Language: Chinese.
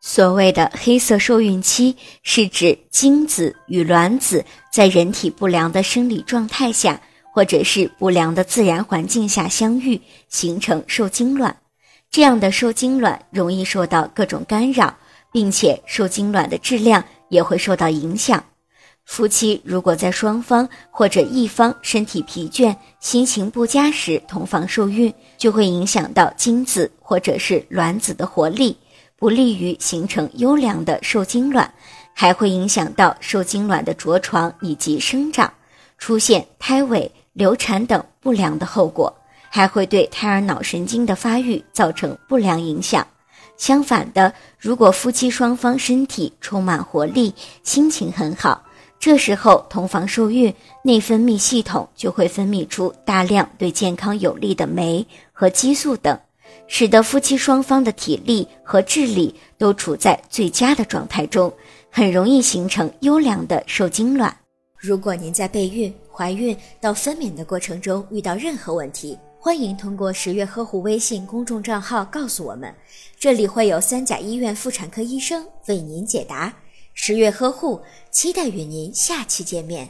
所谓的黑色受孕期，是指精子与卵子在人体不良的生理状态下，或者是不良的自然环境下相遇，形成受精卵。这样的受精卵容易受到各种干扰，并且受精卵的质量也会受到影响。夫妻如果在双方或者一方身体疲倦、心情不佳时同房受孕，就会影响到精子或者是卵子的活力。不利于形成优良的受精卵，还会影响到受精卵的着床以及生长，出现胎萎、流产等不良的后果，还会对胎儿脑神经的发育造成不良影响。相反的，如果夫妻双方身体充满活力，心情很好，这时候同房受孕，内分泌系统就会分泌出大量对健康有利的酶和激素等。使得夫妻双方的体力和智力都处在最佳的状态中，很容易形成优良的受精卵。如果您在备孕、怀孕到分娩的过程中遇到任何问题，欢迎通过十月呵护微信公众账号告诉我们，这里会有三甲医院妇产科医生为您解答。十月呵护，期待与您下期见面。